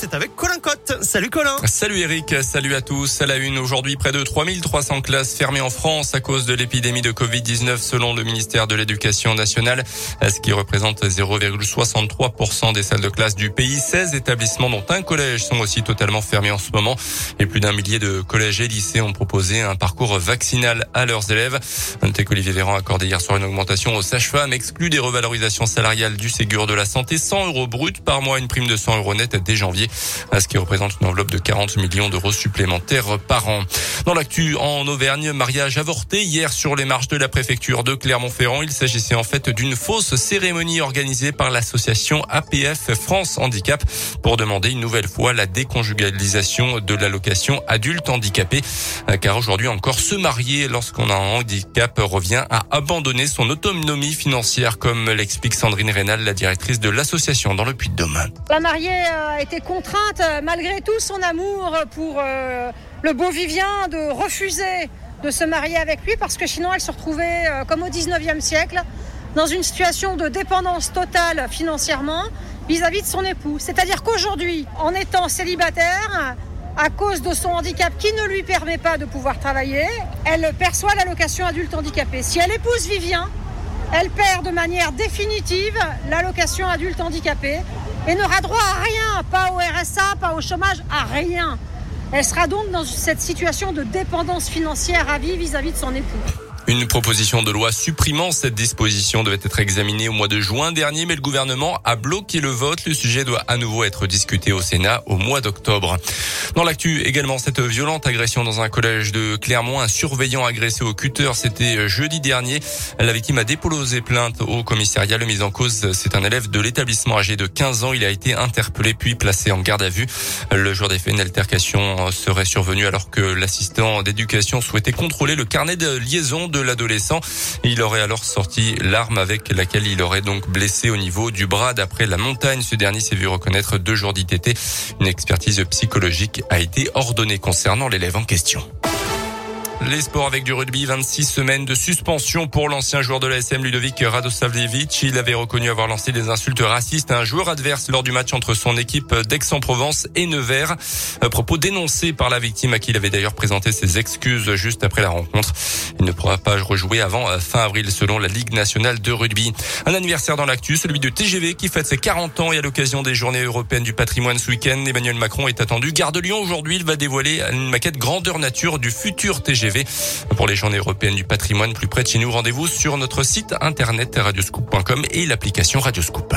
C'est avec Colin Cotte. Salut Colin. Salut Eric, salut à tous. À la une, aujourd'hui, près de 3300 classes fermées en France à cause de l'épidémie de Covid-19 selon le ministère de l'Éducation nationale, ce qui représente 0,63% des salles de classe du pays. 16 établissements dont un collège sont aussi totalement fermés en ce moment et plus d'un millier de collèges et lycées ont proposé un parcours vaccinal à leurs élèves. Notez qu'Olivier Véran a accordé hier soir une augmentation aux sages-femmes, exclut des revalorisations salariales du Ségur de la Santé, 100 euros brut par mois, une prime de 100 euros net dès janvier ce qui représente une enveloppe de 40 millions d'euros supplémentaires par an. Dans l'actu en Auvergne, mariage avorté hier sur les marches de la préfecture de Clermont-Ferrand. Il s'agissait en fait d'une fausse cérémonie organisée par l'association APF France Handicap pour demander une nouvelle fois la déconjugalisation de l'allocation adulte handicapé. Car aujourd'hui encore, se marier lorsqu'on a un handicap revient à abandonner son autonomie financière, comme l'explique Sandrine Rénal, la directrice de l'association dans le Puy-de-Dôme. La mariée a été contrainte, euh, malgré tout son amour pour euh, le beau Vivien, de refuser de se marier avec lui parce que sinon elle se retrouvait, euh, comme au 19e siècle, dans une situation de dépendance totale financièrement vis-à-vis de son époux. C'est-à-dire qu'aujourd'hui, en étant célibataire, à cause de son handicap qui ne lui permet pas de pouvoir travailler, elle perçoit l'allocation adulte handicapé. Si elle épouse Vivien, elle perd de manière définitive l'allocation adulte handicapé et n'aura droit à rien, pas au RSA, pas au chômage, à rien. Elle sera donc dans cette situation de dépendance financière à vie vis-à-vis de son époux. Une proposition de loi supprimant cette disposition devait être examinée au mois de juin dernier, mais le gouvernement a bloqué le vote. Le sujet doit à nouveau être discuté au Sénat au mois d'octobre. Dans l'actu, également cette violente agression dans un collège de Clermont, un surveillant agressé au cutter, c'était jeudi dernier. La victime a déposé plainte au commissariat. Le mise en cause, c'est un élève de l'établissement âgé de 15 ans. Il a été interpellé puis placé en garde à vue. Le jour des faits, une altercation serait survenue alors que l'assistant d'éducation souhaitait contrôler le carnet de liaison de l'adolescent. Il aurait alors sorti l'arme avec laquelle il aurait donc blessé au niveau du bras. D'après la montagne, ce dernier s'est vu reconnaître deux jours d'ITT. Une expertise psychologique a été ordonnée concernant l'élève en question. Les sports avec du rugby, 26 semaines de suspension pour l'ancien joueur de la SM Ludovic Radosavljevic. Il avait reconnu avoir lancé des insultes racistes à un joueur adverse lors du match entre son équipe d'Aix-en-Provence et Nevers. propos dénoncés par la victime à qui il avait d'ailleurs présenté ses excuses juste après la rencontre. Il ne pourra pas rejouer avant euh, fin avril selon la Ligue nationale de rugby. Un anniversaire dans l'actu, celui de TGV qui fête ses 40 ans et à l'occasion des journées européennes du patrimoine ce week-end, Emmanuel Macron est attendu. Gare de Lyon aujourd'hui, il va dévoiler une maquette grandeur nature du futur Pour les journées européennes du patrimoine plus près de chez nous, rendez-vous sur notre site internet radioscoop.com et l'application Radioscoop.